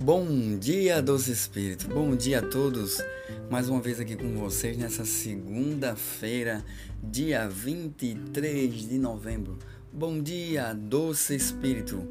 Bom dia, doce Espírito. Bom dia a todos. Mais uma vez aqui com vocês nessa segunda-feira, dia 23 de novembro. Bom dia, doce Espírito.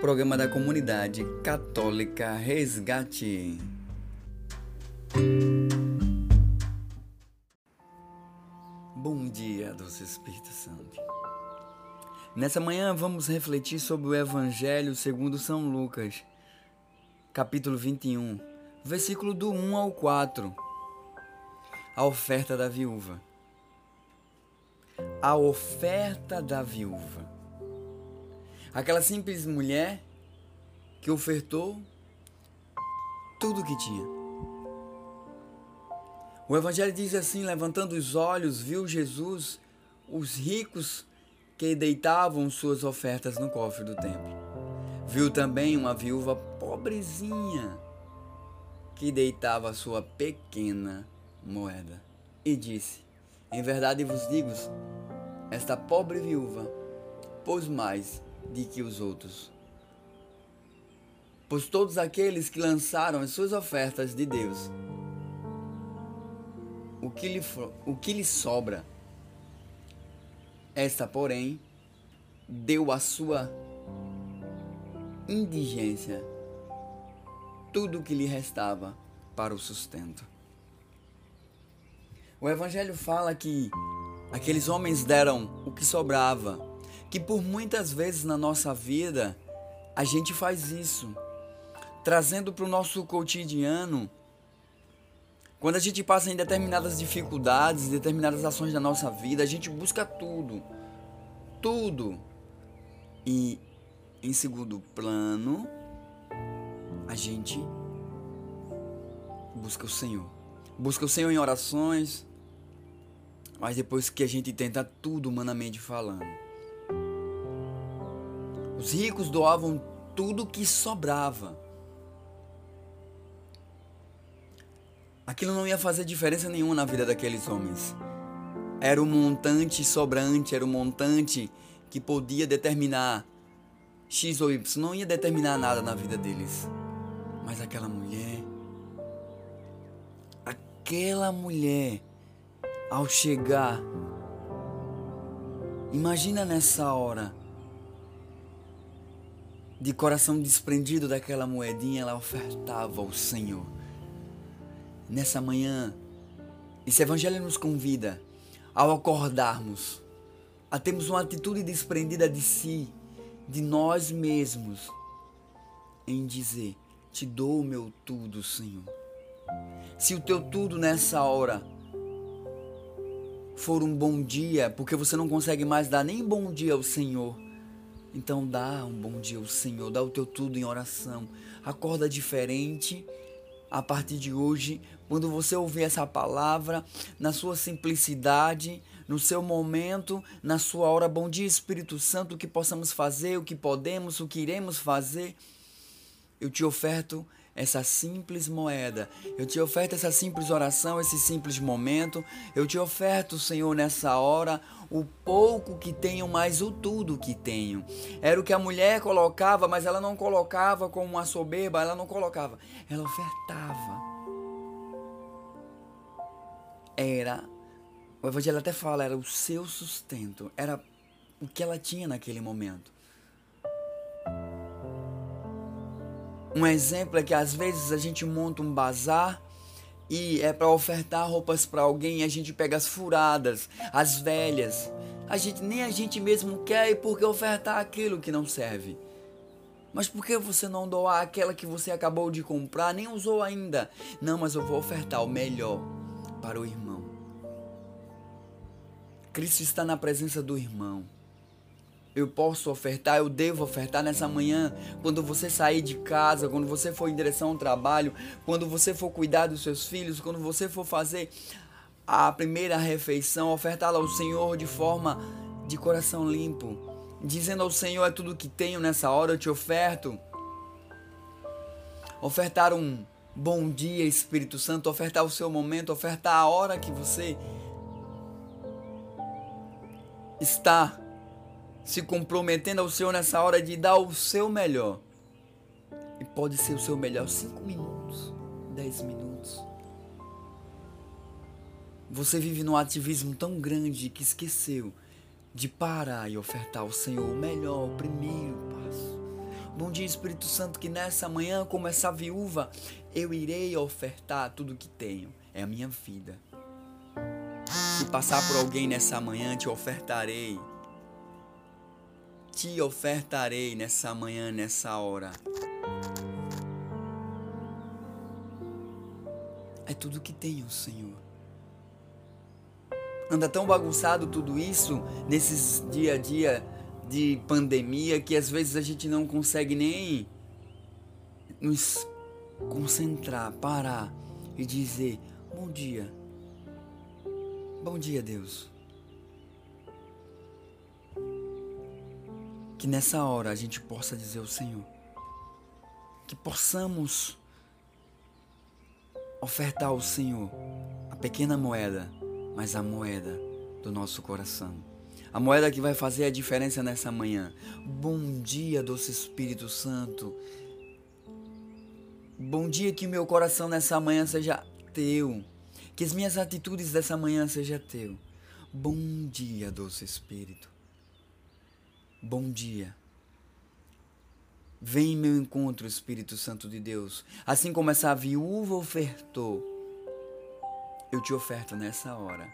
Programa da Comunidade Católica Resgate. Bom dia, doce Espírito Santo. Nessa manhã vamos refletir sobre o Evangelho segundo São Lucas capítulo 21, versículo do 1 ao 4. A oferta da viúva. A oferta da viúva. Aquela simples mulher que ofertou tudo o que tinha. O Evangelho diz assim: levantando os olhos, viu Jesus os ricos que deitavam suas ofertas no cofre do templo. Viu também uma viúva pobrezinha que deitava sua pequena moeda e disse: Em verdade vos digo, esta pobre viúva pôs mais de que os outros. Pois todos aqueles que lançaram as suas ofertas de Deus, o que lhe, o que lhe sobra, esta, porém, deu a sua indigência tudo o que lhe restava para o sustento. O Evangelho fala que aqueles homens deram o que sobrava, que por muitas vezes na nossa vida a gente faz isso, trazendo para o nosso cotidiano. Quando a gente passa em determinadas dificuldades, determinadas ações da nossa vida, a gente busca tudo, tudo. E em segundo plano, a gente busca o Senhor. Busca o Senhor em orações, mas depois que a gente tenta tudo humanamente falando. Os ricos doavam tudo que sobrava. Aquilo não ia fazer diferença nenhuma na vida daqueles homens. Era o montante sobrante, era o montante que podia determinar X ou Y, não ia determinar nada na vida deles. Mas aquela mulher, aquela mulher, ao chegar, imagina nessa hora, de coração desprendido daquela moedinha, ela ofertava ao Senhor. Nessa manhã, esse Evangelho nos convida, ao acordarmos, a termos uma atitude desprendida de si, de nós mesmos, em dizer: Te dou o meu tudo, Senhor. Se o teu tudo nessa hora for um bom dia, porque você não consegue mais dar nem bom dia ao Senhor, então dá um bom dia ao Senhor, dá o teu tudo em oração. Acorda diferente a partir de hoje, quando você ouvir essa palavra, na sua simplicidade, no seu momento, na sua hora, bom dia Espírito Santo, o que possamos fazer, o que podemos, o que iremos fazer. Eu te oferto essa simples moeda. Eu te oferto essa simples oração, esse simples momento. Eu te oferto, Senhor, nessa hora, o pouco que tenho, mais o tudo que tenho. Era o que a mulher colocava, mas ela não colocava como uma soberba, ela não colocava. Ela ofertava. Era, o Evangelho até fala, era o seu sustento, era o que ela tinha naquele momento. Um exemplo é que às vezes a gente monta um bazar e é para ofertar roupas para alguém e a gente pega as furadas, as velhas. A gente nem a gente mesmo quer e por que ofertar aquilo que não serve? Mas por que você não doar aquela que você acabou de comprar, nem usou ainda? Não, mas eu vou ofertar o melhor. para o irmão. Cristo está na presença do irmão. Eu posso ofertar, eu devo ofertar nessa manhã, quando você sair de casa, quando você for em direção ao trabalho, quando você for cuidar dos seus filhos, quando você for fazer a primeira refeição, ofertá-la ao Senhor de forma de coração limpo, dizendo ao Senhor: é tudo que tenho nessa hora, eu te oferto. Ofertar um bom dia, Espírito Santo, ofertar o seu momento, ofertar a hora que você está se comprometendo ao Senhor nessa hora de dar o seu melhor. E pode ser o seu melhor cinco minutos, dez minutos. Você vive num ativismo tão grande que esqueceu de parar e ofertar ao Senhor o melhor, o primeiro passo. Bom dia, Espírito Santo, que nessa manhã, como essa viúva, eu irei ofertar tudo que tenho. É a minha vida. Se passar por alguém nessa manhã, te ofertarei. Te ofertarei nessa manhã, nessa hora. É tudo que tenho, Senhor. Anda tão bagunçado tudo isso nesses dia a dia de pandemia que às vezes a gente não consegue nem nos concentrar, parar e dizer: Bom dia. Bom dia, Deus. Que nessa hora a gente possa dizer ao Senhor, que possamos ofertar ao Senhor a pequena moeda mas a moeda do nosso coração. A moeda que vai fazer a diferença nessa manhã. Bom dia, doce Espírito Santo. Bom dia que meu coração nessa manhã seja teu. Que as minhas atitudes dessa manhã sejam teu. Bom dia, doce Espírito. Bom dia. Vem em meu encontro, Espírito Santo de Deus. Assim como essa viúva ofertou eu te oferto nessa hora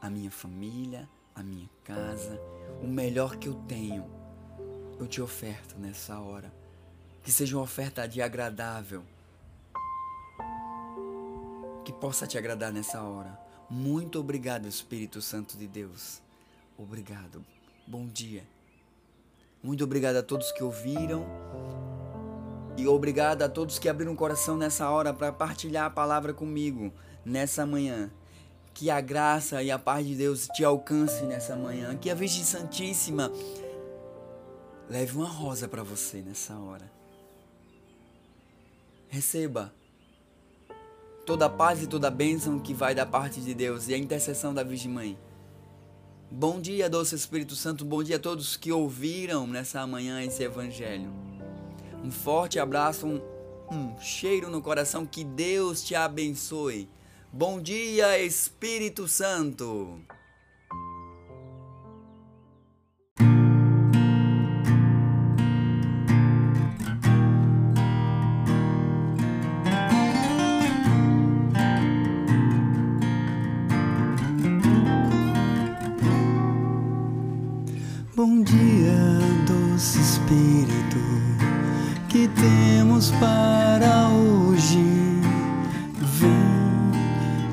a minha família, a minha casa, o melhor que eu tenho. Eu te oferto nessa hora. Que seja uma oferta de agradável. Que possa te agradar nessa hora. Muito obrigado, Espírito Santo de Deus. Obrigado. Bom dia. Muito obrigado a todos que ouviram. E obrigado a todos que abriram o coração nessa hora para partilhar a palavra comigo nessa manhã. Que a graça e a paz de Deus te alcance nessa manhã. Que a Virgem Santíssima leve uma rosa para você nessa hora. Receba toda a paz e toda a bênção que vai da parte de Deus e a intercessão da Virgem Mãe. Bom dia, doce Espírito Santo. Bom dia a todos que ouviram nessa manhã esse Evangelho. Um forte abraço, um, um cheiro no coração. Que Deus te abençoe. Bom dia, Espírito Santo.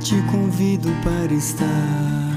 Te convido para estar